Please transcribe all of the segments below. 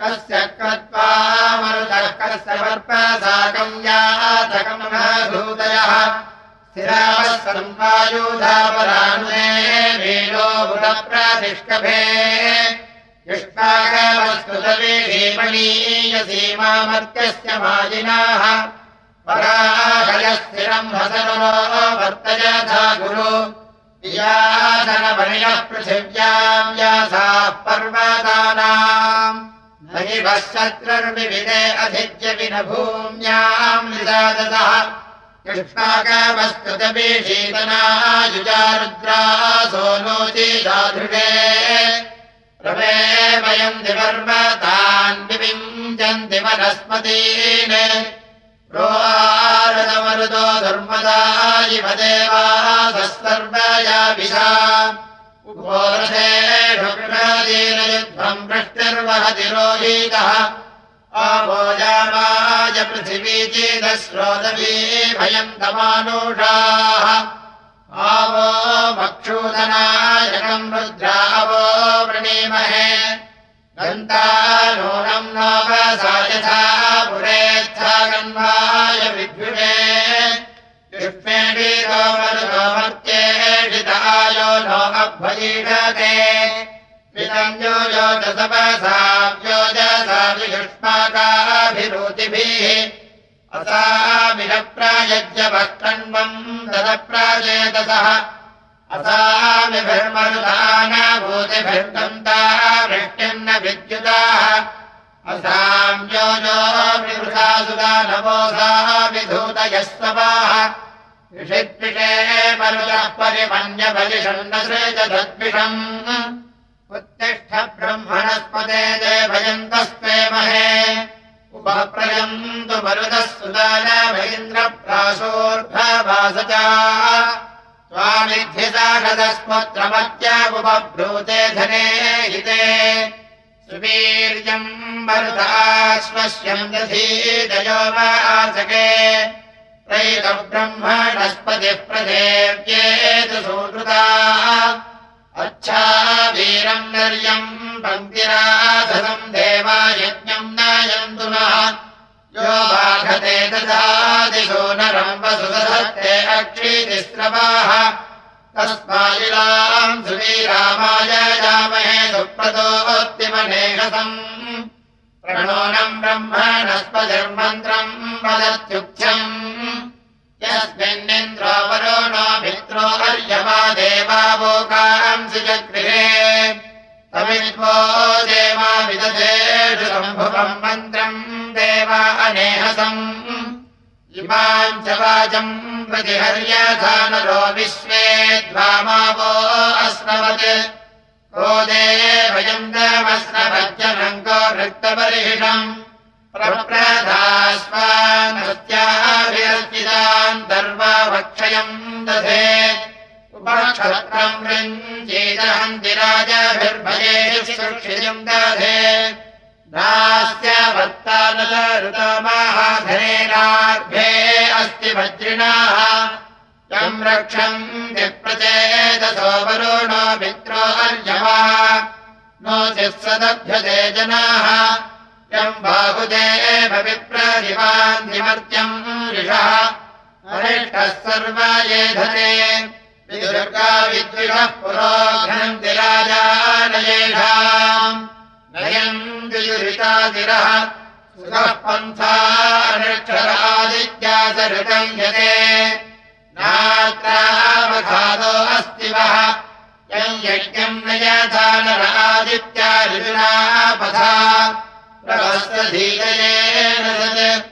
कस्य कृत्वा मरुतः कस्य वर्पसाकम् यातकम् भूतयः। स्थिरावः संवायुधापरानुने वीरो बुधप्रतिष्कभे युष्मागवस्तुतवीमणीयसीमामर्त्यस्य माजिनाः पराहयः स्थिरम् हसनो वर्तयथा गुरु। यासनमणियः पृथिव्याम् यासाः पर्वतानाम्। नैवः शत्रुर्विविदे अधिज्य विन भूम्याम् निदादतः कृष्णाकवस्तुतवीशीतनायुजारुद्रासो नोति दाधृणे प्रमे वयम् दिपर्वतान् विविञ्चन्ति वनस्पतीन् प्रोदमरुदो धर्मदा इव देवासः सर्वया विशा उपोरथेषुदीनयुद्धम् वृष्टिर्वहति रोहीतः। आभोजामाय पृथिवी चेदस्रोदवी भयम् तमानुषाः आवो मक्षूदनायकम् रुद्रावो वृणीमहे युष्मेणीतो मरुतोमर्त्येषितायो नो अभ्वजीषते। विदम् यो योजसपसा योजसा वियुष्माकाभिरुचिभिः असामिनप्रायज्यवः कण्वम् तदप्राजेतसः असामिभिर्मरुदानभूतिभिर्दन्ता वृष्टिम् न विद्युताः असाम् यो यो विवृथा सुदानवोसा विधूतयः स्ववाः विषिद्विषे मरुतः परिमन्यबलिषम् न सृजदद्विषम् उत्तिष्ठ ब्रह्मणस्पदे देवयन्तस्ते महे। उपप्रयन्तु मरुतः सुदानभैन्द्रप्रासोर्भवासचा स्वामिध्यसाहदस्पत्रमत्यागुपब्रूते धने हिते। सुवीर्यम् मरुताश्वस्यम् दधीदयो वासके त्रैतब्रह्मणस्पतिः प्रदेव्येतु सुकृता। अच्छा वीरम् नर्यम् पङ्क्तिराधनम् देवायज्ञम् नयन्तु यो बाधते ददादिशो नरम् वसुदधत्ते अक्षीतिस्रवाः तस्मायिलाम् सुवीरामाय यामहे सुप्रदोत्तिमनेहसम् प्रणोनम् ब्रह्मणस्पतिर्मन्त्रम् वदत्युक्त्यम् यस्मिन्निन्द्रो नो मित्रो अर्यवा देवावोकांसि चक्रिरे तमित्वो देवा विदधेषु सम्भुवम् मन्त्रम् देवा अनेहसम् इमाम् च वाचम् प्रतिहर्यधानरो विश्वे द्वामावो अस्नवत्। को देवयम् प्रप्रधास्वान्नृत्याभिरर्चितान् दर्वावक्षयम् दधे। उपक्षत्रम् वृञ्चीदहन्तिराजभिर्भये सुक्षितम् दधे नास्य वर्तानतरुतमाहाधनेनार्भे अस्ति वज्रिणाः। यम् रक्षन्ति प्रचेदसो वरुणो मित्रो अर्यवा नो चित्सदभ्यते जनाः। यम् बाहुदेव विप्रदिवान्निमर्त्यम् ऋषः। अरिष्टः सर्व येधते विदुर्गा विद्विषः पुरोघ्नन्ति राजानयेषाम् सुखः अस्ति यम् यज्ञम् न यथा नरादित्या ऋजुना पथा। प्रवस्तधीयेन सत्।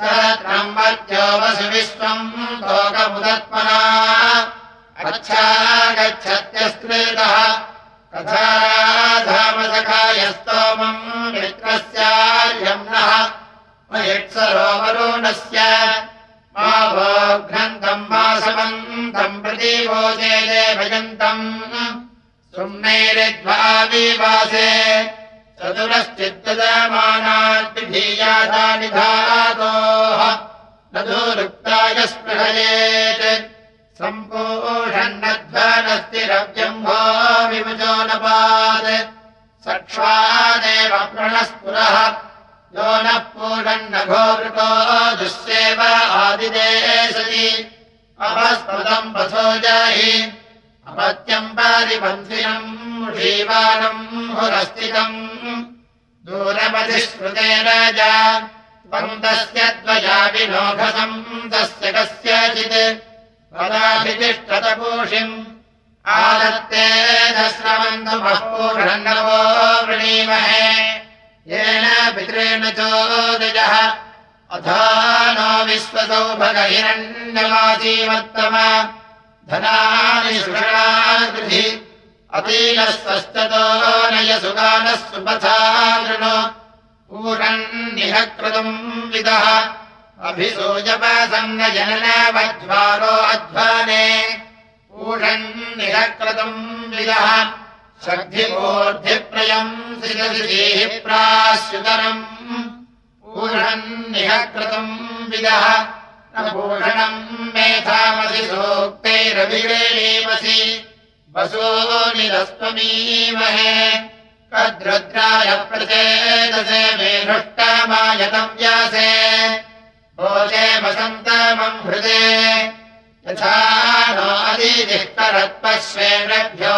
सरत्रम् वर्त्यो वसु विश्वम् लोकमुदत्मना। अच्छा गच्छत्यस्कृतः तथाधामसखायस्तोमम् मयित्सरोवरुणस्य मा भोघ्नन्तम् वासवन्तम् प्रतीवोचे देवयन्तम् सुम्नैरिद्वा विवासे। चतुरश्चित्तदमानाद्विधीयाता निधातोः न दूरुक्ताय स्पृहयेत् सम्पूषण्णध्वनस्तिरव्यम्भो विमुजो नपात् सक्ष्वादेव प्रणस्पुरः यो नः पूषण्णघोवृको दुःसेव आदिदेशति। अपस्मृतम् वसो जाहि। अपत्यम् पारिपन्थिनम् षीवानम् हुरस्थितम् दूरमधिस्मृते राजा त्वन्तस्य द्वया विनोघसम् तस्य कस्यचित्। पदाभितिष्ठतपूषिम् आदत्ते दस्रवन्तुमः पूषण्डवो वृणीमहे येन पितृण चोदजः अथा नो विश्वसौभगहिरण्यवासीमत्तम धनानि सुषणाकृधि। अतीनस्वस्ततो नय सुगानः सुपथा वृणो पूरन्निह कृतम् विदः। अभिसूयपसङ्गजननवध्वारो अध्वाने। पूषन्निह कृतम् विदः शक्तिमूर्धिप्रयम् श्रिदधिः प्राश्रुतरम् पूषन्निह कृतम् विदः। पूषणम् मेधामसि सूक्तैरभिरेणीमसि वसो निरस्त्वमीमहे कद्रुद्राय प्रचेदसे मे हृष्टमायतव्यासे भोजे वसन्तमम् हृदे यथा नो अदिदिष्टरत्पश्वेभ्यो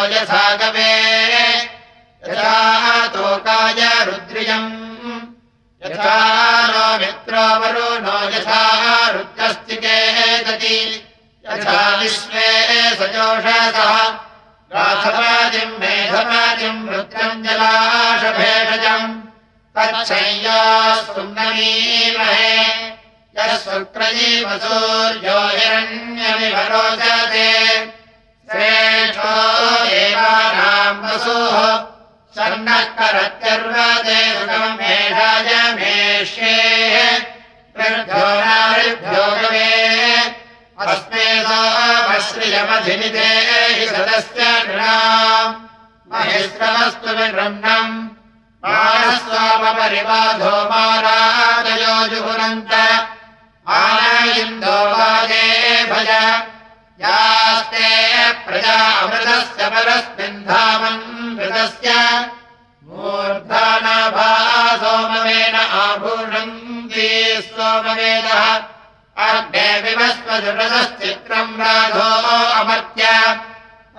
यथा तोकाय रुद्रियम्। यथा नो मित्रो वरो नो यथा रुद्रस्तिके दति। यथा विश्वे सजोषसः। राथपादिम् मेधपादिम् रुद्रम् जलाशभेषजम्। तच्छय्यास्तुन्दमीमहे यः श्रेष्ठो देवानाम् वसुः सर्णः करत्यर्वते सुखम् एषाय मेष्येः प्रभ्यो नारिभ्यो गवे अस्मे सोमश्रियमधिनिते हि सदस्य महेश्वरस्तु विरह्णम् मानस्वामपरिबाधो मारादयो जुहुनन्त वाजे भज। यास्ते प्रजा अमृतस्य परस्मिन् धामन् मृतस्य। मूर्धानाभा सोमवेन आभूषन्ति सोमवेदः अर्धे विवस्वदृढदश्चित्रम् राघो अमर्त्य।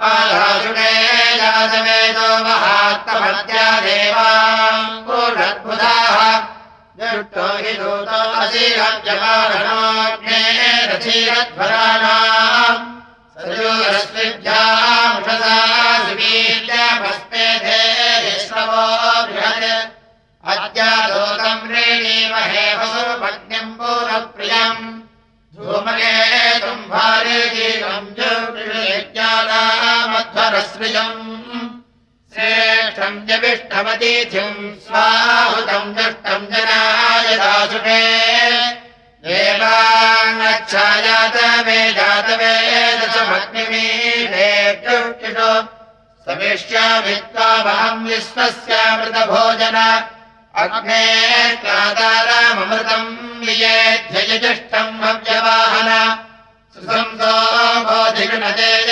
आधासुडे यादवेदो महात्मत्या देवाङ्गोषद्बुधाः जुष्टो हि दूतो असीरज्यमानोऽग्ने रथीरध्वराणाम् सजोरश्विभ्यामुषसा सुवीर्यमस्मेधे श्रवो बृहत् अद्यादोतम् रेणीमहे वसुपत्न्यम् पूर्वप्रियम् धूमकेतुम् भार्यजीवम् ज्योतिषयज्ञानामध्वरसृजम् जविष्ठमतीथिम् स्वाहुतम् दुष्टम् जनाय दासुषे देवाङ्गच्छायातवे जातवेदसमग्निमीषो समिष्यामित्वामहम् विश्वस्यामृतभोजन अग्ने क्राताराममृतम् वियेध्ययजिष्ठम् अव्यवाहन सुसंसो बोधिगणतेज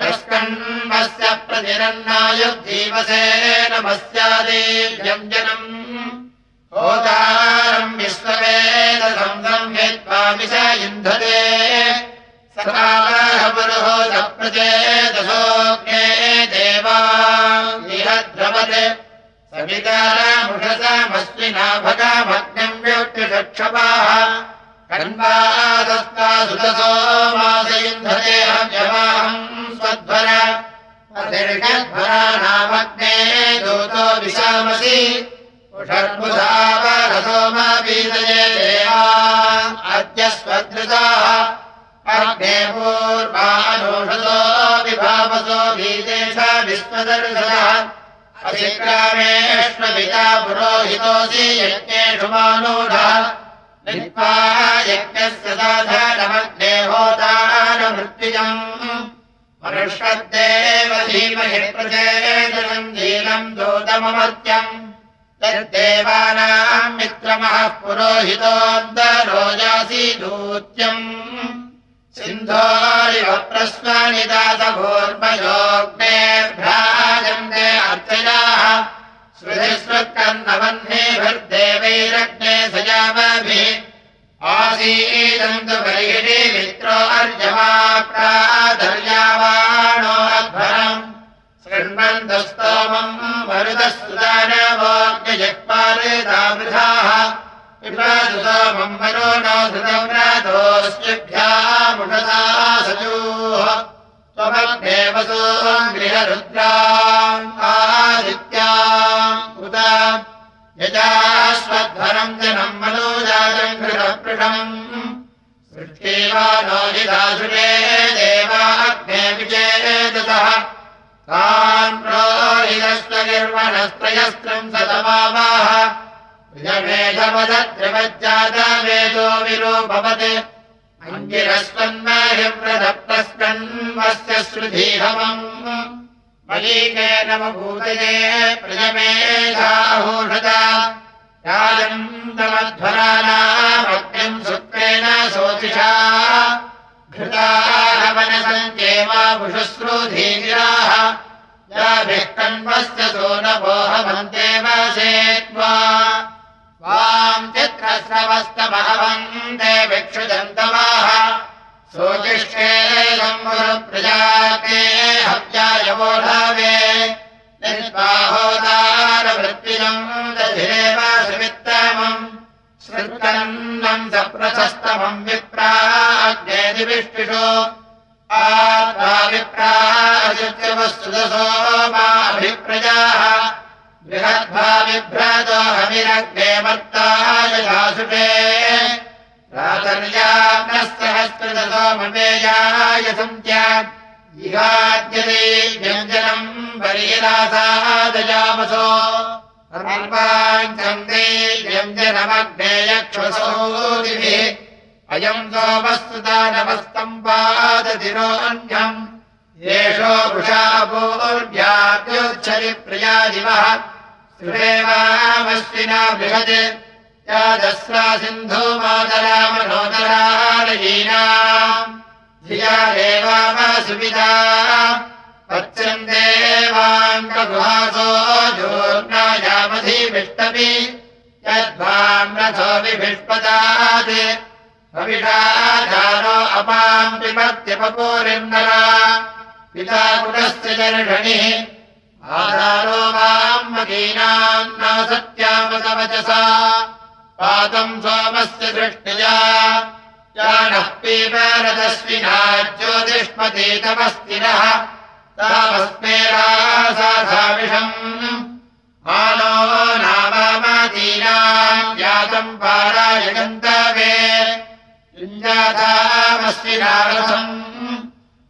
प्रस्कन्मस्य प्रतिरन्नायुद्धीवसे नमस्यादेव्यञ्जनम् होतारम् विश्ववेदसंसम् यत्त्वामिष युन्धते सकालहपुरुहोदप्रचेदसोऽग्ने देवा। निहद्रवत् सवितारामुषसामस्मिना भगामग्नम् व्योक्तिषक्षपाः कन्वादस्ता सुतसो मासयुन्धते हव्यवाहम् स्वध्वर। दीर्घध्वराणामग्ने दूतो विशामसि। षड्बुधावरसोमबीजये देवा अद्य स्वधृताः अग्ने पूर्वानोषसो विभावसो बीजेश विश्वदर्शनः। अतिक्रामेष्वपिता पुरोहितोऽसि यज्ञेषु मानूढः यज्ञस्य साधारणमग्ने होतारमृत्युजम् मनुष्यद्देव धीमहि प्रचेदनम् दीनम् दूतममर्त्यम्। यद्देवानाम् मित्रमः पुरोहितोऽन्तरोजासि दूत्यम्। सिन्धोरिव प्रस्वानिदासभूर्मयोग्नेभ्राजन्ते अर्चयाः। श्रुतिस्वत्कन्दवह्नेभिर्देवैरग्ने सजामभिः आसीदन्तु बर्हिणि मित्रो अर्जमाप्राधर्यावाणो अध्वरम्। शृण्वन्तस्तोमम् मरुतः सुदानवोग्यजक्पालितावृथाः सोमम् मरो नो धृतव्रातोऽस्यभ्यामुषसा सजोः त्वमग्नेव सोम् गृहरुद्राम् आदित्याम् उत यजाश्वध्वरम् जनम् मनोजातम् घृतपृषम् सृष्टेवा नो हिदासुरे देवा अग्ने विचेदसः तान् प्रोहितस्त्वनिर्वणस्त्रयस्त्रम् सतमावाह। मेधवदत्रिवज्जातवेदो विरूपवत्। अङ्गिरस्वन्महिव्रतप्रस्कन्वस्य श्रुधीहमम् मलीकेन भूतये प्रजमेधाहोषता राजन्तमध्वरानामग्निम् शुक्रेण शोचिषा। घृताहवनसञ्चेवाभुशुश्रुधीराः याभिः कण्वस्य सो न वोहमन्तेव सेत्वा। वाम् चित्रस्रवस्तमहवन्ते भिक्षुदन्तवाः दधिरेव सुवित्तमम् श्रुतन्नम् सप्रशस्तमम् विप्राग्नेदिविष्टिषो आत्मा विप्राजुत्यवस्तुदसो माभिप्रजाः बृहद्भा बिभ्रातो हविरग्ने मत्ताय प्रातर्याग्नस्तहस्कृतसोमपेयाय सन्त्या। इहाद्यते व्यञ्जनम् बरीरासादजामसो सर्वाञ्चन्दे व्यञ्जनमग्ने यक्षसोदिभिः अयम् सोमस्तुता नमस्तम्पादतिरोऽन्यम् येषो वृषापोर्व्याप्योच्छरि प्रियादिवः सुरेवामश्विना बृहत् यादस्रा सिन्धो मातरामनोदरारयीनाम् धिया देवामसुविदा पच्यम् देवाङ्गगुहासो जोर्नायामधिविष्टपि यद्वाम् रथो विभिष्पदात् हविषाधारो अपाम् पिबत्यपपूरिन्दरा पिता कुटस्य दर्शनिः आधारो वाम् मदीनाम् न पातम् सोमस्य दृष्ट्या। जानः पीपरदस्विना ज्योतिष्मतीतमस्तिनः। तामस्मे रासाधाविषम् मानो नामादीनाम् जातम् पाराय गन्तवे युञ्जातामस्विनारसम्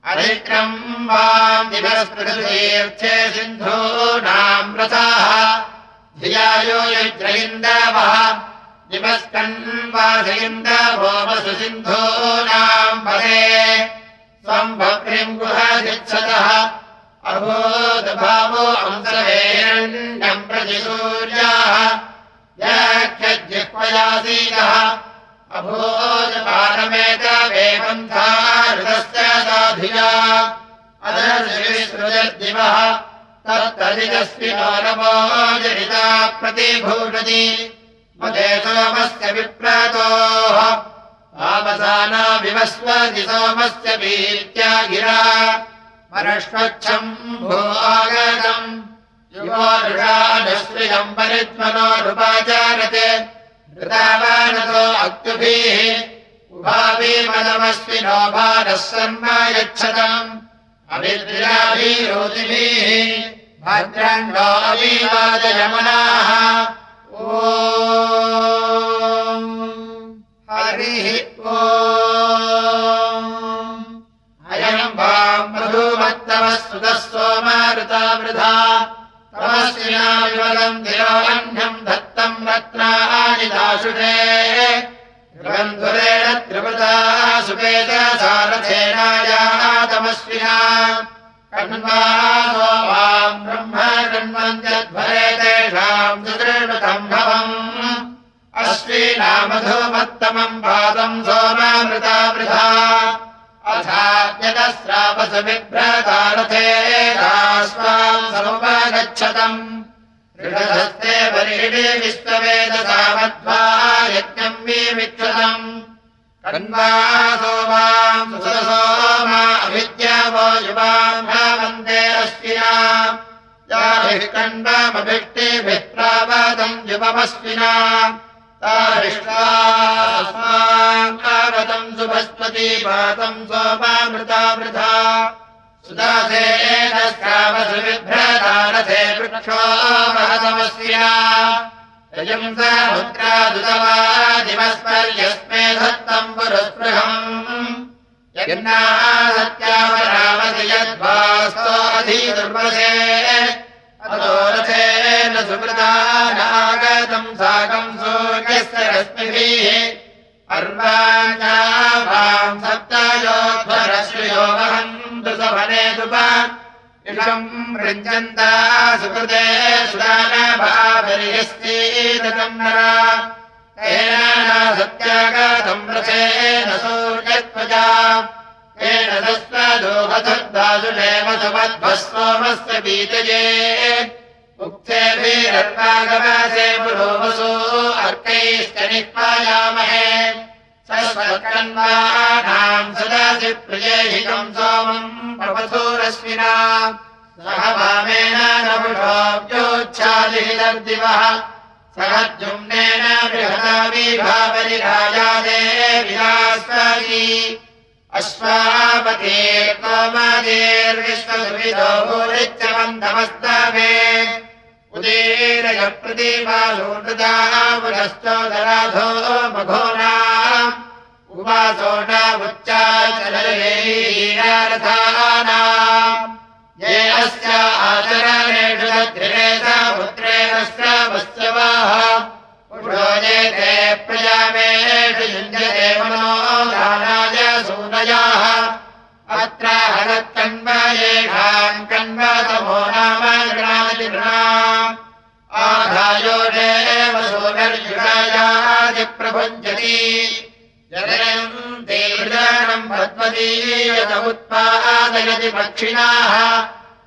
अधिक्रम् वाम् दिवस्पृतीर्थे सिन्धूनाम् रथाः। धियायो युज्रयिन्दवः वासयिन्दवोमसु सिन्धूनाम् पदे स्वम् भक्तिम् गुहदित्सतः अभूतभावो अंसवेरण्यम् प्रति सूर्याः। व्याख्यजिह्वयासीदः अभूतपारमेतवेपन्थारुतस्य साधिया अदर्शिसृजद्दिवः तत्तदिदस्विनो नवो जनिता प्रतिभूषति मदे सोमस्य विप्रातोः। तामसाना विवस्वति सोमस्य वीत्या गिरा। परश्वच्छम् भो आगतम् युवोरुषानुश्रियम् परित्मनोरुपाचारते कृतावानतो अक्तुभिः। उभावीमदमस्विनो भारः सर्म यच्छतम् अभिद्राभिरोतिभिः भद्रण्डो अवीवादयमनाः हरिः ओ अयम् वाम् मधुमत्तवः सुतः सोमारुता वृथा तमस्विना विमलम् तिरोऽह्नम् दत्तम् रत्नानि दाशुषे त्रिबन्धुरेण त्रिवृता सुपेत सारथेनायातमस्विना कण्वासो वाम् ब्रह्म कण्वन्त्यध्वरे तेषाम् सुदृढतम् भवम्। अश्वीनामधुमत्तमम् पादम् सोमामृता वृथा। अथाद्यतस्रावसुविभ्रतारथे स्वाम् समुपगच्छतम्। ऋषधस्ते परिषिणे विश्ववेदसामध्वा यज्ञम् विमिक्षतम् कण्वासो माम् सुसोमा अभिद्यावो युवाम् याभिः कण्वामभिष्टिभिः प्रावादम् युवमश्विना तारिष्टास्माम् सुभस्पति पातम् सोमामृता वृथा सुदासेन स्रावसुविभ्रतारथे वृक्षो महतमस्विना। यजम् समुद्रादुतवादिवस्पर्यस्मे धत्तम् पुरस्पृहम्। यज्ञासत्यावरामसि यद्वास्तो अधिदुर्वसे अतोरथेन सुमृतानागतम् साकम् सूर्यस्य रश्मिभिः। अर्वाञ्जाभाम् सप्तयोध्वरश्रियो वहन्तु सवनेतुप इषम् वृञ्जन्ता सुकृते नरा। तेन सत्यागतम् रथेन सूर्यत्वजा तेन तस्त्वदोहथुर्दासुषेव सुमध्वस्वमस्य बीतये उक्तेभिरर्वागवासे पुरोवसो अर्कैश्च निष्पायामहे। सस्वत्कन्वानाम् सदासि प्रियेहिकम् सोमम् प्रपथोरश्विना सह वामेन नपुषोऽप्योच्छादिहितर्दिवः। सह जुम्नेन बृहता विभावरिराजादे विलास्वादी अश्वापते कोमदेर्विश्वसुविदो भूरित्यवन्तमस्तवे उदीरय प्रतिमासोऽनृता पुनश्चोदराधो उवासो न ये अस्य आचरणेषु दध्रिरेत पुत्रेणस्य ते प्रजामेषु युञ्जते मनो दानाय सूनयाः। अत्र हरत्कण्वयेषाम् कण्वतमो नाम गृणाति नृणाम् आधायोडेव सूनर्युषायादिप्रभुञ्जति जनयन्ति हृदानम् पद्मदीयत उत्पादयति पक्षिणाः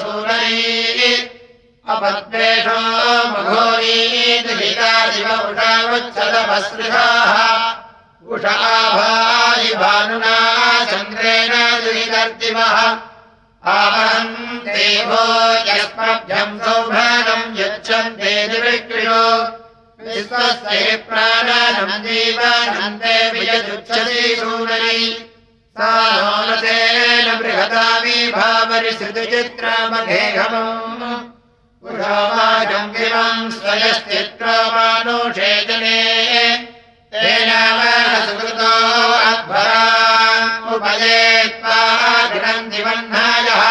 सूररी अपद्वेषो मघोरीदिहितादिव उषावच्छदमसृहाः उषाभायि भानुना चन्द्रेण दुहितर्दिवः आवहम् देवो यस्मभ्यम् दिविक्रियो विश्वस्य प्राणनम् जीवनन्ते वियजुच्छति सूनरी सा नोनतेन बृहता विभावरिसृतिचित्रमघेघमम् पुरोवाजम् गिमम् स्वयश्चित्रमानुषे जने तेन सुकृतो अध्वरा उपयेत्वा गिरन्दिवह्नायः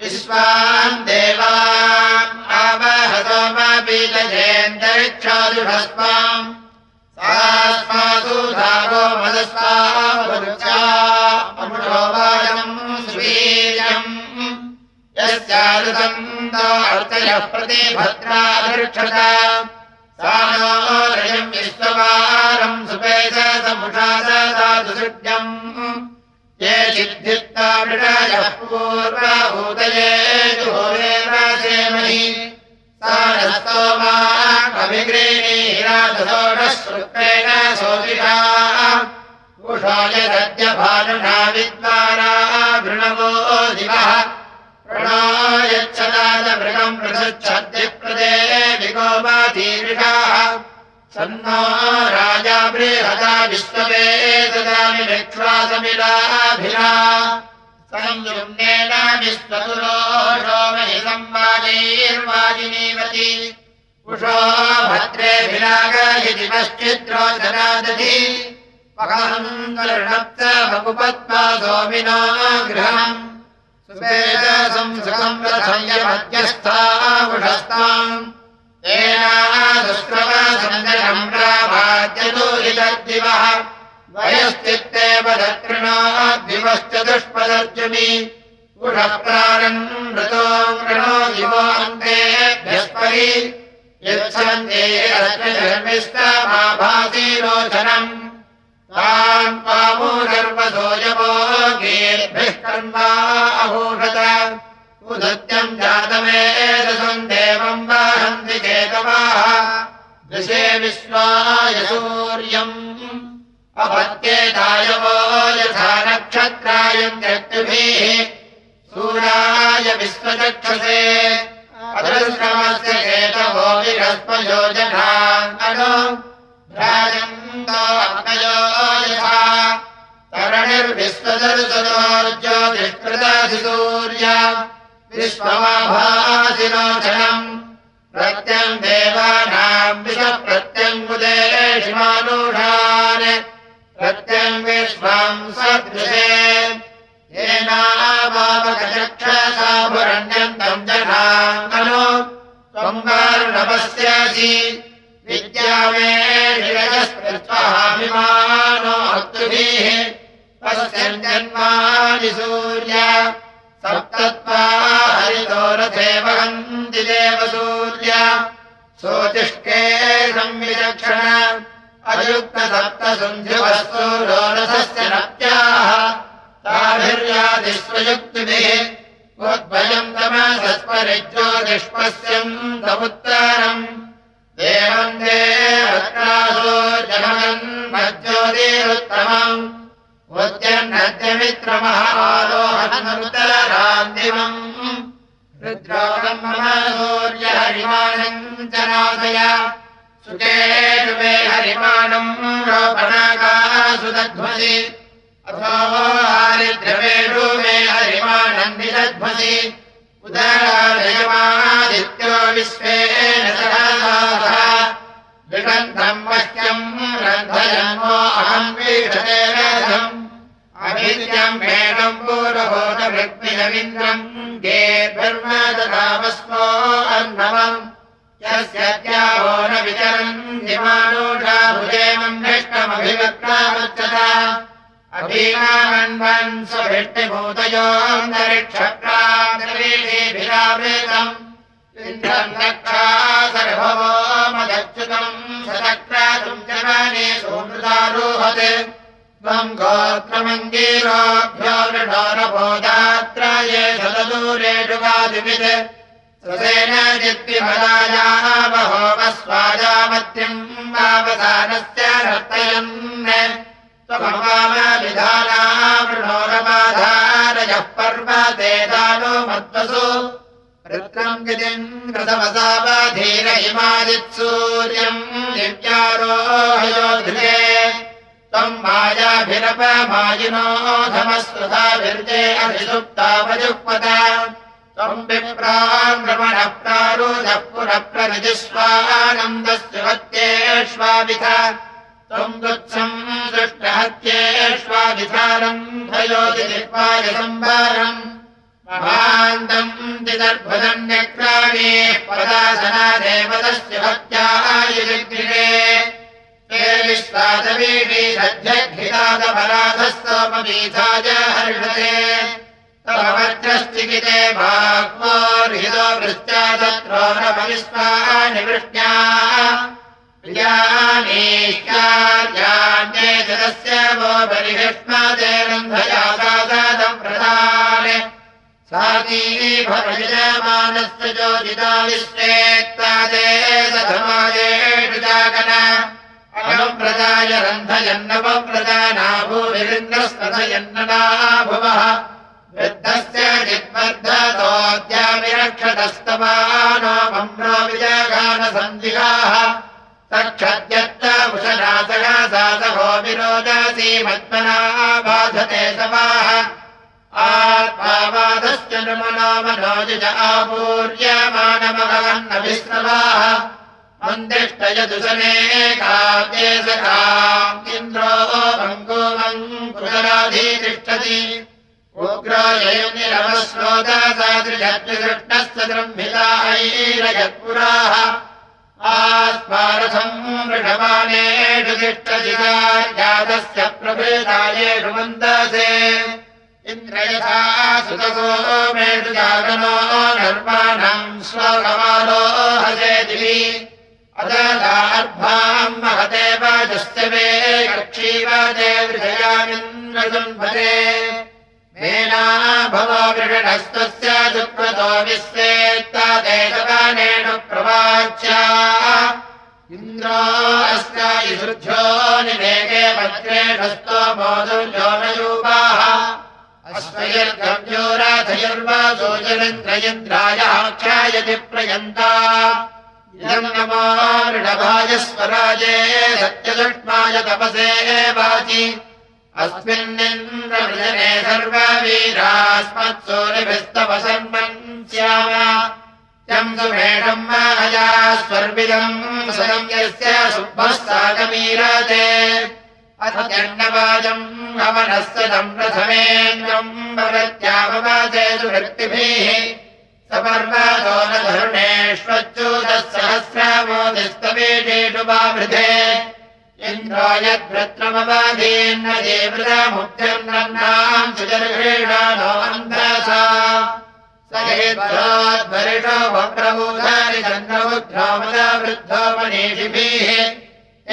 विश्वान् देवान् आवहतोमपीतजेन्दरिक्षादुषस्वाम् सास्मासु धागो मदस्वामुषोवायम् यस्यादृतम् अर्चयः प्रतिभद्रादृक्षत सा नो रयम् विश्ववारम् सुपेश समुषा दातुसृज्यम् ये सिद्धित्ता मृडायः पूर्वभूतये जुहोरेव सेमहि। सा नस्तो मा कविग्रीणीराधसोढश्रुत्रेण सोतिषा उषाय दद्यभानुना विद्वारा भृणवो दिवः यच्छदादमृगम् पृथच्छद्यप्रदे विगोमातीर्षाः सन्नो राजा बृहता विश्ववे ददामि विश्वासमिलाभिरा स संयुम्नेन विश्वतुरो महि संवादैर्वाजिनीवति कुशो भद्रेऽभिरागयति कश्चित्रो जनादधि। पकहन्तर्णप्त भगुपत्मा सोमिनो गृहम् सुखम् रथयमध्यस्थावुषस्ताम् तेनादुष्क्रवसञ्जनम् प्राभाद्यतो इदद्दिवः वयश्चित्तेव दत्रिणाद्दिवश्च दुष्पदर्जुनि। दिवो अन्तेभ्यस्परि यच्छन्ते तान् पामो सर्वसोऽयवो गेर्भिः कर्मा अभूषत उदत्यम् जातमेदसम् देवम् वाहन्ति चेतवाः। दृशे विश्वाय सूर्यम्। अपत्येतायवो यथा नक्षत्रायम् व्यक्तिभिः सूराय विश्वचक्षसे। केतवो विरस्पयोजना भ्राजन्तो तरणिर्विश्वदर्शनोर्ज्योतिष्कृताधिसूर्य विश्वमाभासिनोचनम्। प्रत्यम् देवानाम् विषप्रत्यङ्गुदेशिमानुषान्। प्रत्यम् विश्वम् सदृशे। खलु त्वम् वारुणवस्यासि विद्यामे अक्तुभिः पश्यन् जन्मानि सूर्य। सप्तत्वा हरितो रथे वहन्ति देवसूर्य। सोतिष्के संविचक्षण। अयुक्तसप्तसन्ध्युवस्तुरोरथस्य नत्याः। ताभिर्यादिष्वयुक्तिभिः उद्भयम् तमसत्परिज्योतिष्पस्यम् तमुत्तरम्। देवम् देवत्रासो जनगन् मज्ज्योतिरुत्तमम् उद्यन्नद्यमित्रमः आरोहणमुत्तरान्तिमम् रुद्रोगम् मम सूर्यहरिमाणम् च नाशय। सुकेषु मे हरिमाणम् रोपणाकासु दध्वसि अथो हारिद्रवेषु मे हरिमाणम् निदध्वसि। उदराजयमादित्यो विश्वेन भुजेमम् भ्रष्टमभिवक्रामच्यता अभीनामन्वन् स्वभिष्टिभूतयोऽन्तरिक्षक्रान्तरीभिरावृतम् इन्द्रम् रक्षा सर्वभो मदच्युतम् सदक्रातुम् जनाने सोमृतारोहते त्वम् गोत्रमङ्गीरोभ्यो नृढोरबोधात्राये शतदूरेषु वादिवित् स्वसेन जिद्विफलायाः बहोवस्वाजामत्यम् वावसानस्य नर्तयन् त्वमवामविधानामृणोरबाधारयः पर्वते दानो मद्वसु रुद्रम् गितिम् कृतवसावधीर इमादित्सूर्यम् दिव्यारोहयोधृते त्वम् मायाभिरपमायिनो धमस्वधाभिर्जे अधिसुप्तावजुक्पद त्वम् विप्रान् रमणः प्रारूढः पुनः प्रनिजिष्वानन्दस्य वत्येष्वाविध त्वम् गुत्सम् दृष्टहत्येष्वाभिधानम् भयोति निर्वाय सम्भारम् महान्तम् दिदर्भदन्यक्राणेः पदासना देवतस्य भक्त्यायुजगृहे ते विश्वादवीडी सध्यघितादपराधस्तोपवीथाय हर्षते। तव वज्रश्चिकिते भाग्मोर्हितो वृश्चादत्रो नमविश्वानि वृष्ट्या प्रियानीश्चार्यान्ये जगस्य वो बलिहिष्मादेरन्धया सादम् प्रधाने साती भवयजमानस्य जोजिता विश्वेत्तादे सधमायेषु जागन अनुप्रदाय रन्धयन्नवप्रदाना भूविरिन्द्रस्तथयन्नना भुवः वृद्धस्य जिद्बद्धतोऽद्याविरक्षतस्तमानो मम्नो विजगानसन्दिगाः तक्षद्यत्त उशनासगा सासहो विरोदासी मत्मना बाधते समाः। आत्मावादश्च नमनो मनोज आपूर्यमानमभवन्नभिश्रवाः मन्दिष्टयदुशने काव्ये सखा इन्द्रो मङ्गोमङ्कुशराधीतिष्ठति उग्रायनिरवस्रोदासादृशत्रिकृष्णस्य द्रह्मिताैरजत्पुराः आस्मारथम् वृषमानेषु तिष्ठजितार्यादस्य प्रभृतायेषु मन्दसे। इन्द्रयथा सुतसो मेषु जागनो धर्माणाम् श्लोकमालो हसे दिवि अदलार्भाम् महते वाजस्य मे कक्षीवादे वृषयामिन्द्रसम्भते मेना भव वृषणस्तस्य सुकृतो विश्वेत्तादेशपानेन प्रवाच्या। इन्द्रो अस्या इसृध्यो निवेगे भद्रेणस्तो मोदुर्यो नयूपाः अश्वयर्गव्योराधयुर्वासोजरिन्द्रयन्द्राय आख्यायति प्रयन्ता ऋणभाजस्वराजे सत्यदुष्माय तपसे वाचि। अस्मिन्निन्द्रवृजने सर्ववीरास्मत्सूरिभिस्तवसर्मन् स्याम यम् सुमेषम् स्वर्विदम् सदम् यस्य सागमीरते अत्यण्डवाजम् भवनस्य तम् प्रथमेन्द्रम् भवत्यापवाचे सुभक्तिभिः सपर्वतो न धरुणेष्वच्यूतः सहस्रामोदिस्तवेषेषु वावृधे इन्द्रो यद्भ्रत्रमवाधीन्न देवृतमुद्यन्नाम् सुजर्घृणानो अन्धसा। स हेद्भ्रोद्भरिषो वप्रबोधारि चन्द्रमुद्रो मदा वृद्धो मनीषिभिः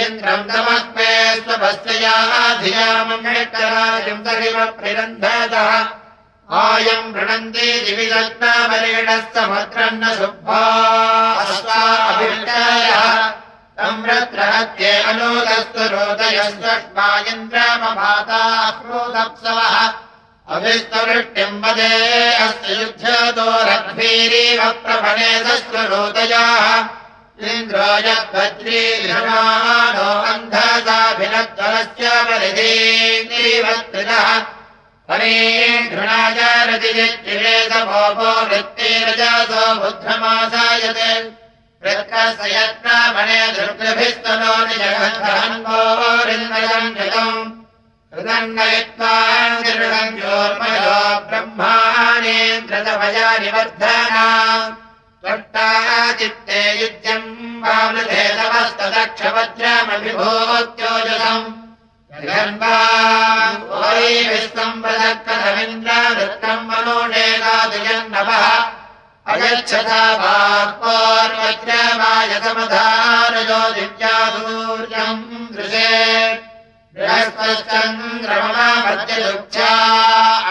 इन्द्रम् धियामम् नेट्टराजम् तरिव प्रिरन्धतः आयम् वृणन्ति दिविदग्नामरेणः समुद्रन्न शुभा अभिष्टायः। संरत्रहत्ये अनूदस्तु रोदयस्वष्मा इन्द्रममाताक्रोदप्सवः अभिस्तवृष्टिम् वदे अस्य युध्यतो रग्भीरीव प्रभणे दस्तु रोदयाः। इन्द्रो यद्भद्रीघ्रमाणो अन्धसाभिनद्वरस्य परिधीवत्रिदः रतिजित्तिवेदमोपो वृत्तिरजासो बुद्धमासायते। वृत्तस्य यत्नामणे दुर्गभिस्तनो जगम् हृदन्नयित्वा निर्णयोर्मयो ब्रह्माणेन्द्रतमया निवर्धना त्वट्टा चित्ते युज्यम् वामृधेतवस्तदक्षवज्रमभिभूत्योजसम् विस्तम्बदकथमिन्द्रवृत्तम् मनोषेकादुजन्नवः अयच्छता वाक्पोर्वज्रमायतमधारयो दिव्यासूर्यम् दृशे। बृहस्पश्चन्द्रमणामध्ययुक्षा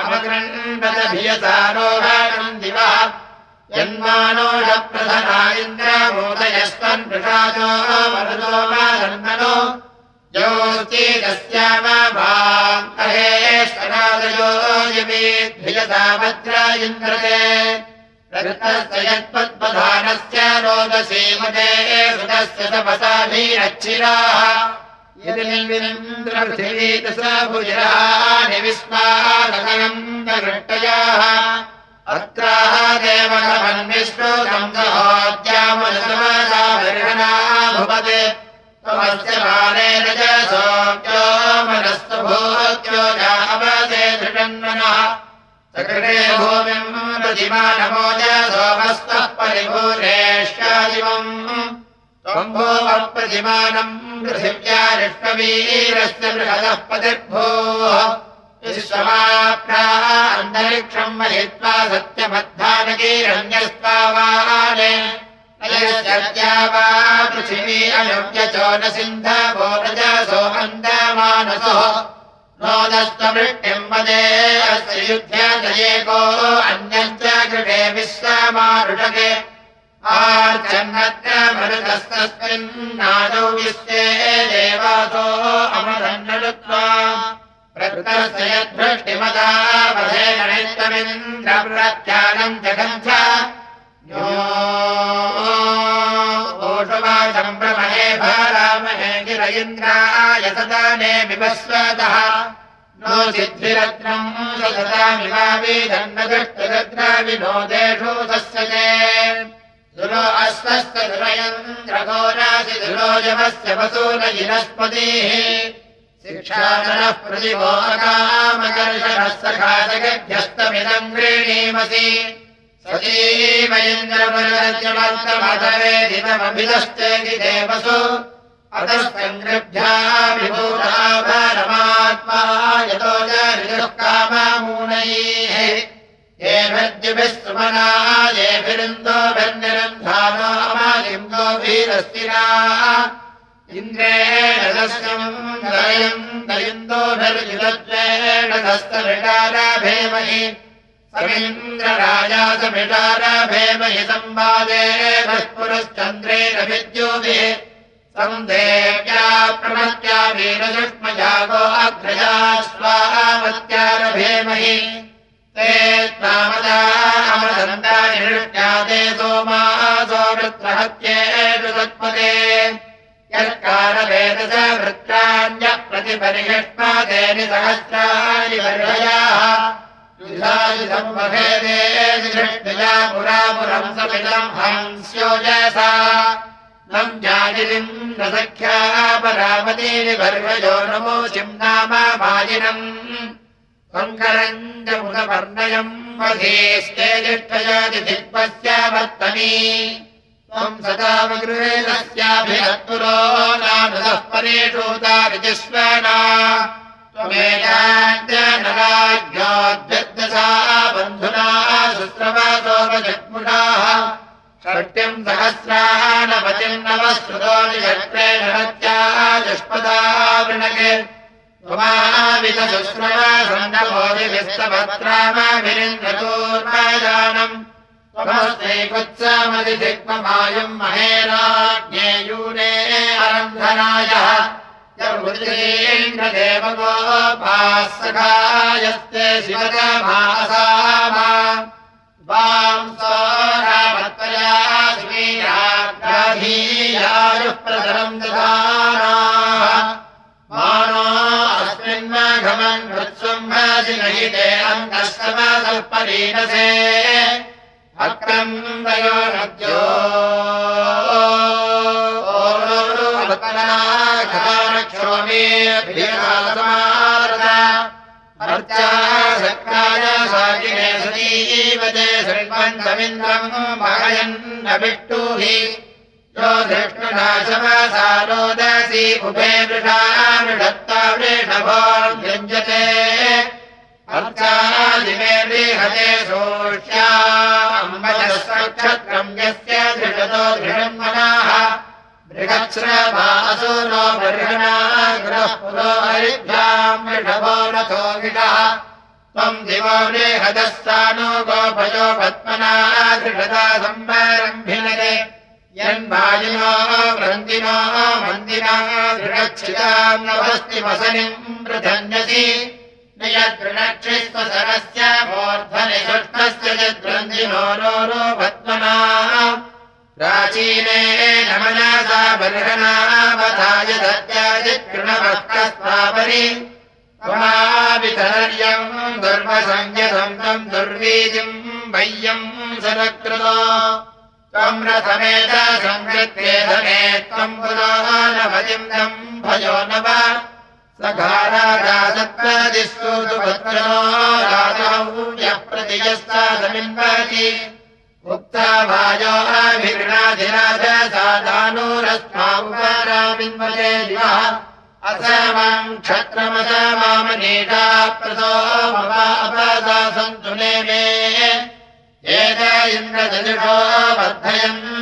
अवगृह्णभियतारोहणम् दिवः। यन्मानोषप्रधना इन्द्रमोदयस्त्वन् प्रसादो मरुतो वा जन्मनो योऽस्तीदस्यामहेश्वरादयो यमेद्भियता भद्र इन्द्रते रतस्य यत्पद्मधानस्य रोदसीमते सुतस्य तपसाभिरच्छिराः यदिन्द्रपृथिवीतसभुजराणि विस्मानगनम् दृष्टयाः अत्राः देवगमन्विष्णुतम् सहोद्यामनसमसाभिर्हणा भुवते त्वमस्य बाले रजसोऽप्यो मनस्तु भूत्यो जावसे धृषन्मनः सकृते भूमिम् प्रतिमानमोज सोमस्तः परिभूरेष्यादिवम् त्वम् भूमः प्रतिमानम् पृथिव्यारिष्टवीरस्य बृहदः पतिर्भूः। विश्वमाप्रा अन्तरिक्षम् महित्वा सत्यमध्वानकीरण्यस्त्वावाने अयस्या वा पृथिवी अनुव्यचो न सिन्धवो रजसो अन्दमानसो नोदस्त्ववृष्टिम् वदे अस्य युध्यजयेको अन्यश्च कृते विश्वमारुषके। आर्चन्नत्र मरुतस्तस्मिन्नादौ विश्वे देवासो अमरन्नलुत्वा प्रकृतस्य यद्भृष्टिमता वधे गणित्वमिन्द्रप्रत्यानम् जगन्थ ओषुवाचम् इन्द्राय सदाने विवस्वतः। नो सिद्धिरत्नम् सततामिवावीदण्डदृष्टरद्राविनोदेषु सस्यते। दुरो अश्वस्य दुरयन्द्रघोरासि दुरोजमस्य वसूनयिनस्पतिः शिक्षानः प्रतिभोगामकर्षणः सखादगभ्यस्तमिदम् गृह्णीमसि सजीवयन्द्रपरजमन्तमतवेदितमभिदश्चेति देवसु अतः यतो च कामामूनैः येभिर्द्युभिः सुमना येभिरिन्दोभिर्निरन्धानामालिन्दो वीरस्तिना इन्द्रेण दस्यम् दयम् दयिन्दोभिर्युदत्वेण दस्तमिटाराभेमहि समीन्द्रराजा समिटाराभेमहि संवादे पुरश्चन्द्रेण विद्योभिः सन्देव्या प्रमत्या वीरजुष्मजागो अग्रजा स्वावत्यारभेमहि ते त्वामदामदन्तानिष्यादे सोमासो वृत्रहत्येषु सत्पदे यत्कारवेदस वृत्राण्य प्रतिपरिषष्पादेनि सहस्राणि वर्षयाः युधायुधम्भेदे दृष्टया पुरापुरम् समिदम् हंस्योजसा नम् जाजिलिम् न सख्या वर्षयो नमोचिम् नाम माजिनम् सङ्करम् च मुदपर्णयम् वधेस्ते जिष्ठयाति दिग्पस्यावर्तनी त्वम् सदावगृहे तस्याभिरत्पुरो नानुदः परेषूतारिजिस्वना त्वमेकाञ्जनराज्ञोद्यद्दशा बन्धुना शुश्रवासोपजग्मुषाः षट्यम् सहस्राणपतिम् नवः श्रुतो निषट्रेण रत्याः दुष्पदा वृणके स्तभत्रामाभिरिन्द्रतोर्वाजानम् त्वमस्मैकुत्समधिक्ममायुम् महेराज्ञेयूने अरन्धनायः यदेवगोपासखायस्ते शिवदमासामा। वाम् प्रतरम् दधानाः मानो अस्मिन्माघमन् वृत्सुम् भासि नहिते अन्तस्तमसल्परीनसे अक्रम् वयो सागिने सजीवते शृण्वन्तमिन्द्रम् महयन्नभिष्टुहि वृषा मृषत्ता वृषभोर्युञ्जते अर्चादिमे बृहते सोष्याम्बजस्वक्षत्रम् यस्य धृषतो दृढम् मनाः। बृहत्स्रवासो नो बर्हणा गृहः पुरो हरिभ्याम् वृषभो रथो विडः त्वम् दिवो बृहदः सानो गोपयो पद्मना धृषता सम्भारम्भिनरे यन्वाजिनो वृन्दिनो नवस्तिमसनिम् पृथन्यसि। न यदृणक्षिस्वसरस्य मूर्ध्वनि सुष्ठस्य यद्वृन्दिनो रो रो पद्मना प्राचीने नमनासा बर्हणावधाय दत्यादिकृणवक्कस्वापरि त्वमावितर्यम् दुर्वसंयतम् तम् दुर्वीजिम् वय्यम् सरकृतो त्वम् रथमेत संवृत्ते धने त्वम् पुरानभजिम् तम् भजो नव। सघाराजासत्प्रदिस्तु सुभद्रो राजौ यः प्रतियस्ता समिन्वति। उक्ता वायो अभिगृणाधिराज सादानूरस्मा उपरामिन्वते दिवः। असमाम् क्षत्रमसमामनीषा प्रसो मम अपसा सन्तु नेमे एत इन्द्रदजुषो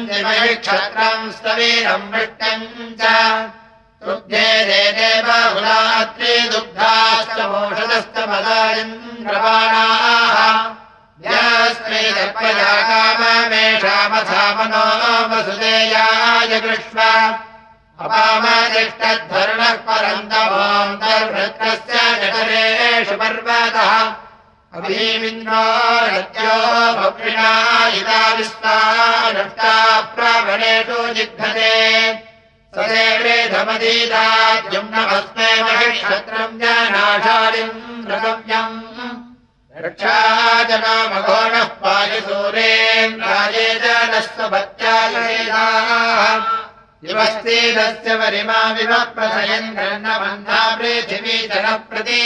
दिमहि क्षत्रम् स्तवीरम् वृष्टम् च। देते बहुलात्रि दुग्धास्तमोषदस्तमदा इन्द्रवाणाः यास्मै दर्पया काममेषामथामनो वसुदेयाय कृष्व अपामदिष्टद्धर्णः परन्तमोऽन्तर्वृत्तस्य जठरेषु पर्वतः अभीमिन्द्रो रत्यो भक्षिणा इदा विस्ता नष्टा प्रावणेषु जिघ्नते सदेवेधमदीदाद्युम्नमस्मै महिक्षत्रम् जनाशालिम् द्रव्यम् रक्षाजनामघोणः पायसूरेन्द्राये जनस्वभत्यायुवेदास्तीदस्य वरिमाविव प्रथयन्द्रन्नबन्धा पृथिवी जनप्रति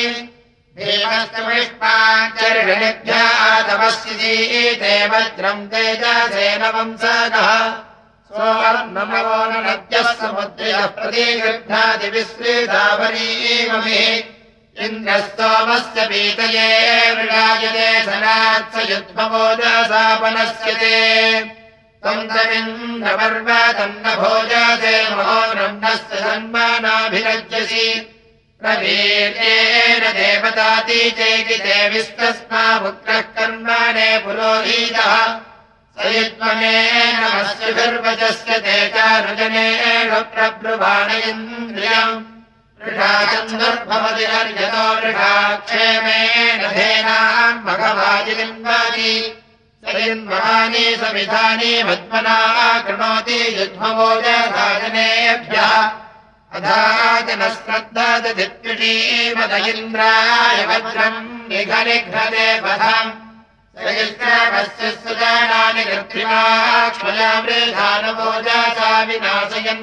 देवस्तमिष्पाञ्चरिणिभ्यादवस्य वज्रम् तेजसेन वंसगः सोऽर्णमवो नद्यः समुद्रयः प्रतिगृह्णादिविश्रीधावरीमभिः इन्द्रस्तोमस्य पीतये मृगायते सनात्स युद्मभोजसापनस्यते त्वम् तमिन्द्रपर्व तन्न महो ब्रह्मस्य सन्मानाभिरज्यसि देवताति चैकिते विस्तस्मा पुत्रः कर्माणे पुरोहीतः। सयित्वमेनमस्युभिर्वचस्य ते चारुजनेण प्रब्रुवाण इन्द्रियम् वृषाचन्दुर्भवति हर्यतो वृषाक्षेमेण धेनाम् भगवाजिलिम्बानि सयिन्महानि समिधानि मध्मना कृणोति युग्मवोजसाजनेभ्यः सयित्रावस्य सुजानानि कृत्रिमाक्ष्मयामृधानवोजासा विनाशयन्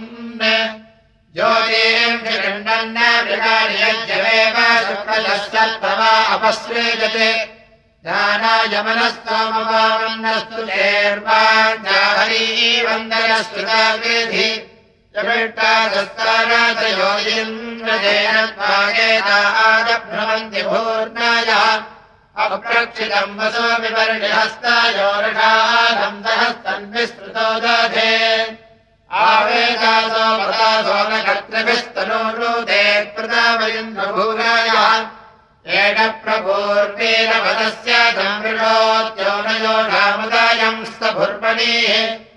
ज्योतिम् जगण्डन्न मृगार्यज्यमेव शुक्लश्चत्ववा अपस्रेजते दानायमनस्तोमवामन्नस्तु चेर्वाञ्जाहरी वन्दनस्तुताविधि चमिट्टादस्तारातयोजिन्द्रजेन त्वागेतादभ्रमन्ति भूर्णायः। अप्रक्षितम् वसो विपर्णिहस्तायोरषाधम् सहस्तन्विस्तृतो दधे। आवेदासो पदासो न कर्तृभिस्तनूरुदे प्रदावयन्द्रभूरायः। येन प्रभूर्वेन वदस्य संवृणोद्यो न योषामुदायम् स्तभुर्मणीः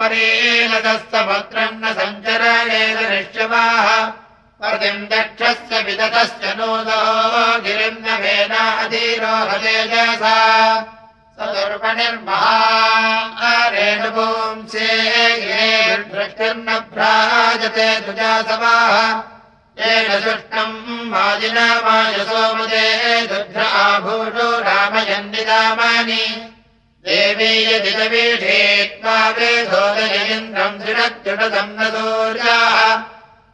परीलतः समुद्रम् न सञ्चरणेन निश्चवाः पतिम् दक्षस्य विदतस्य नूनो गिरिम् न वेनाधीरोहतेजसा सदुर्पणिर्महारेणुपुंसे गिरेर्दृष्टिर्न भ्राजते तुजासवाः येन सृष्टम् माजिनामायसोमुदे दुभ्र आभूषो रामयन्निदामानि देवी यदिदवीढेत्वा वेधोदयेन्द्रम् दृढत्युडदम् न सूर्याः।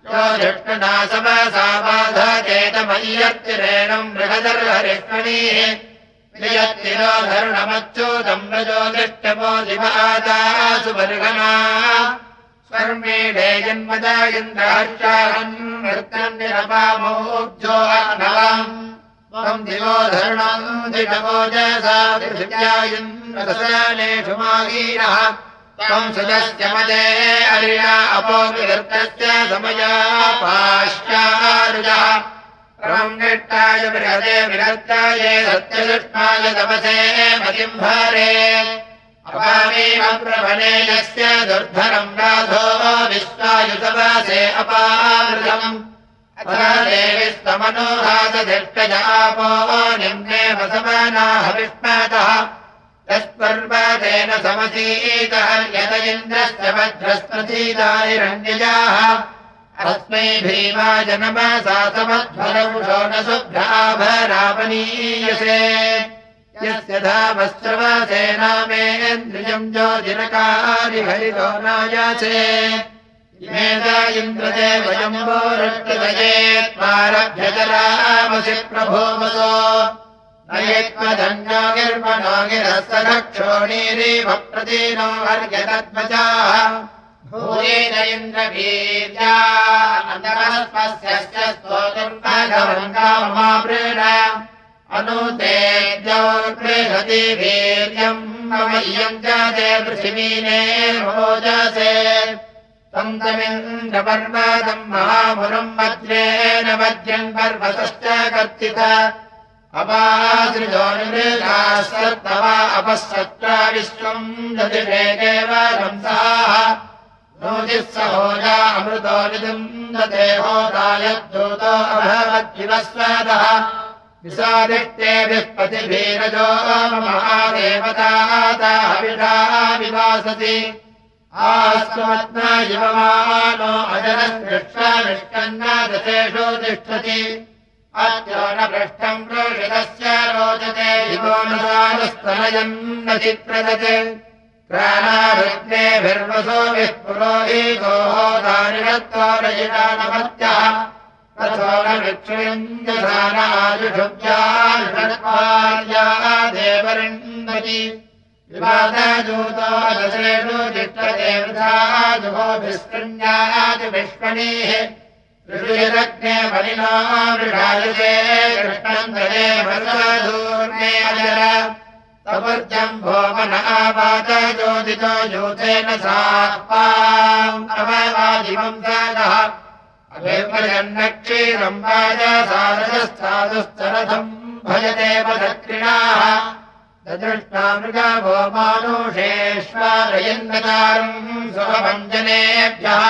यो धृष्टनासमसा बाधचेतमय्यत्तिरेणम् बृहदर्हरिष्मणीः। प्रियत्तिरो धरुणमच्युतम् रजो दृष्टमो दिवादासु बर्हणा स्वर्मीडे जन्मदा इन्द्रहर्षाहन् नृत्यम् निरपामोब्जो अर्णवम्। त्वम् दिवो इन्द्रदशानेषु मागीरः त्वम् सुजस्य मदे अरिणा अपोऽपिदर्तस्य समया पाश्चारुजः। रमम् निष्टाय बृहदे विरक्ताय सत्यदुष्टाय तपसे मतिम् भारे अपामेव प्रभणे यस्य दुर्धरम् राधो विश्वायुतवासे अपामृतम् देविस्तमनोहासधिष्टजापो निम्ने वसमानाः विष्मातः यस्पर्वतेन समसीतः यत इन्द्रस्य भीमा जनमसा समध्वरौषो न शुभ्राभरापनीयसे यस्य धावस्रवसेनामेन्द्रियम् ज्योतिरकारि हरितो नायासे। इमेदा इन्द्रदे वयम्बोरष्टदये त्वारभ्यजरामसि प्रभोमसो नयत्वधन्यो गिर्मणो गिरस्तरक्षोणीरीव प्रतीनो वर्गतत्मजाः भूयेन इन्द्रवीर्या अन्तरस्पस्य स्तोतुर्मघवङ्गामावृण अनुतेजोर्बृहति वीर्यम् इयम् जाते पृथिवीने भोजसे तन्तमिन्द्रपर्वतम् महामुरम् वज्रेण वज्रम् पर्वतश्च कर्तित। अपासृजोनिमृगास्तवा अपःसत्रा विश्वम् दधिषेकेव कंसाः नोजिः सहोजा अमृतो निदम् ददेहोदायद्धूतो अभवद्विवस्वादः विसादिष्टेभिः पतिभीरजो महादेवता हविषा विवा सति आस्वत्ना युवमानो अजरस्पृष्टाविष्कन्ना दशेषु तिष्ठति। अद्यो न पृष्ठम् प्रोषितस्य रोचते। युवोनसानस्तनयम् न चित्रदत् प्राणारुग्नेभिर्वसोभिः पुरोहीतोः दारिणत्वारयितानमत्यः तथो न विक्षुञ्जधानादिषुव्याषत्वार्यादेवरिण्डति विवादजूतो दशेषु चित्तदेवृथाजुभोभिस्पृण्यादि विष्मणीः ऋषिरग्ने बलिनो वृषायते कृष्णन्दये भरदूर्णे अजर। तपुर्जम् भोमन आपादजोदितो सा पाम् अववादिवंसः अभिर्भजन्नक्षीरम् वाजसारजस्थादुस्तरथम् भजते पदक्रिणाः ददृष्टा मृगभो मानुषेष्वारयन्नतारम् स्वभञ्जनेभ्यः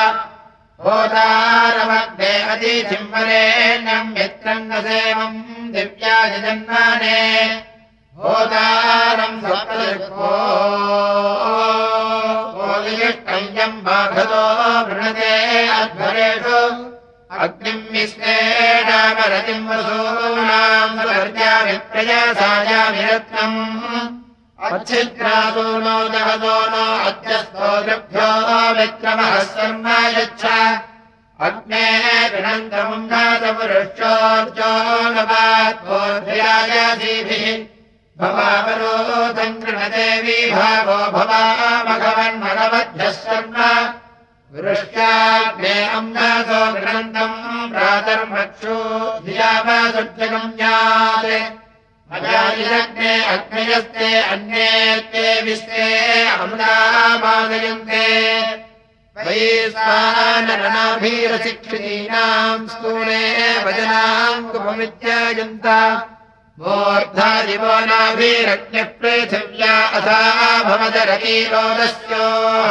होतारमग्ने अतिचिम्बरेण्यम् मित्रम् न सेवम् दिव्याजन्माने होतारम् स्वयम् बाघतो वृणते अध्वरेषु अग्निम् विश्वेणामरतिम् वसूनाम् प्रयासायामि रत्नम् अच्छिद्रातो नो जगतो नो अध्यस्थो दृभ्यो विक्रमः शर्म यच्छ। अग्ने विनन्दमुम् नादपुरुषोर्जो नवात्मोऽध्यायाधीभिः भवावरोधम् कृणदेवी भावो भवामघवन्मनवध्यः शर्म वृष्ट्याग्ने अम्नासो गृणन्तम् धियावासुजगम् ज्ञात् अजालिरग्ने अग्नयस्ते अन्येत्ते विश्वे अमृतामादयन्ते वैश्वानरनाभीरशिक्षितीनाम् स्थूले भजनाम् कुपमित्यायन्त। मूर्धादिवो नाभीरग्निः पृथिव्या अथा भवदरतीरोदस्योः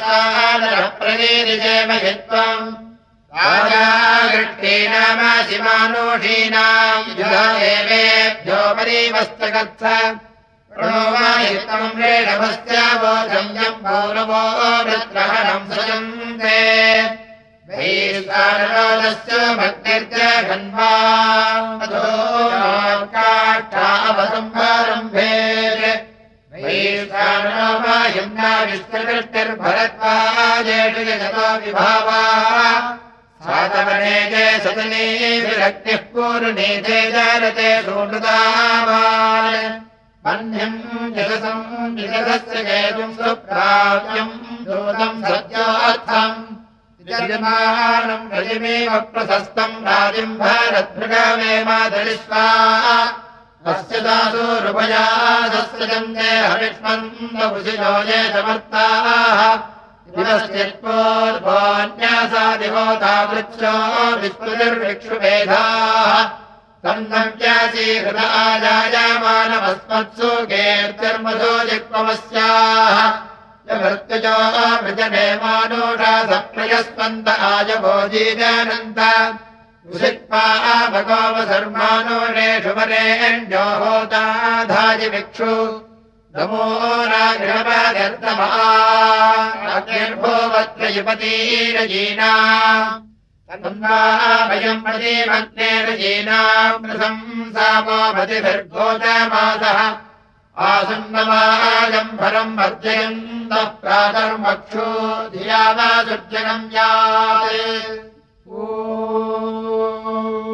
सादरः प्रवीरिजेमहित्वम् राजागृष्टे नामासिमानोषीणाम् युधदेवेभ्यो परीवस्तकत्स प्रणोमायुक्तम् रेणभस्यावोचम् यम् पौरवो वृत्रहणम् सजन्ते वैस्तारस्य भक्तिर्जघन्वा काष्ठावसम्भारम्भे वैस्तारमायुम्ना विस्तृष्टिर्भरत्वाजेषु जगतो विभावा। सातवने चे सदने विरक्तिः पूर्णे चे जारते सूनृतावान् बह्न्यम् जगसम् विजगस्य केतुम् सुप्राप्यम् दूतम् सत्योऽर्थम् यजमानम् रजमेव प्रशस्तम् राजिम् भारद्भृगामे मातरिष्वा। अस्य दासोरुपयादस्य जन्ते हविष्मन्दभुषिजो ये समर्ताः दिवस्यत्पोर्भोन्यासा दिवोता वृक्षो विस्मृतिर्विक्षुभेदाः सन्नव्यासीहृत आजायमानमस्मत्सु केर्तिर्मधो जिक्वमस्याः मृत्युजो मृजने मानोषा सप्रयस्पन्द आजभोजीजानन्त उषिक्पा भगवसर्मानोषेषु वरेण्यो होताधाजि भिक्षु नमो रागिर्भोवत्र युपतीरजीना। वयम् प्रतीमग्नेरजीनाम् प्रशंसामो भतिभिर्गोचमासः आसन्नमाजम्भरम् अर्जयन्तः प्रातर्मक्षोधियादुर्जगम् यात्। ओ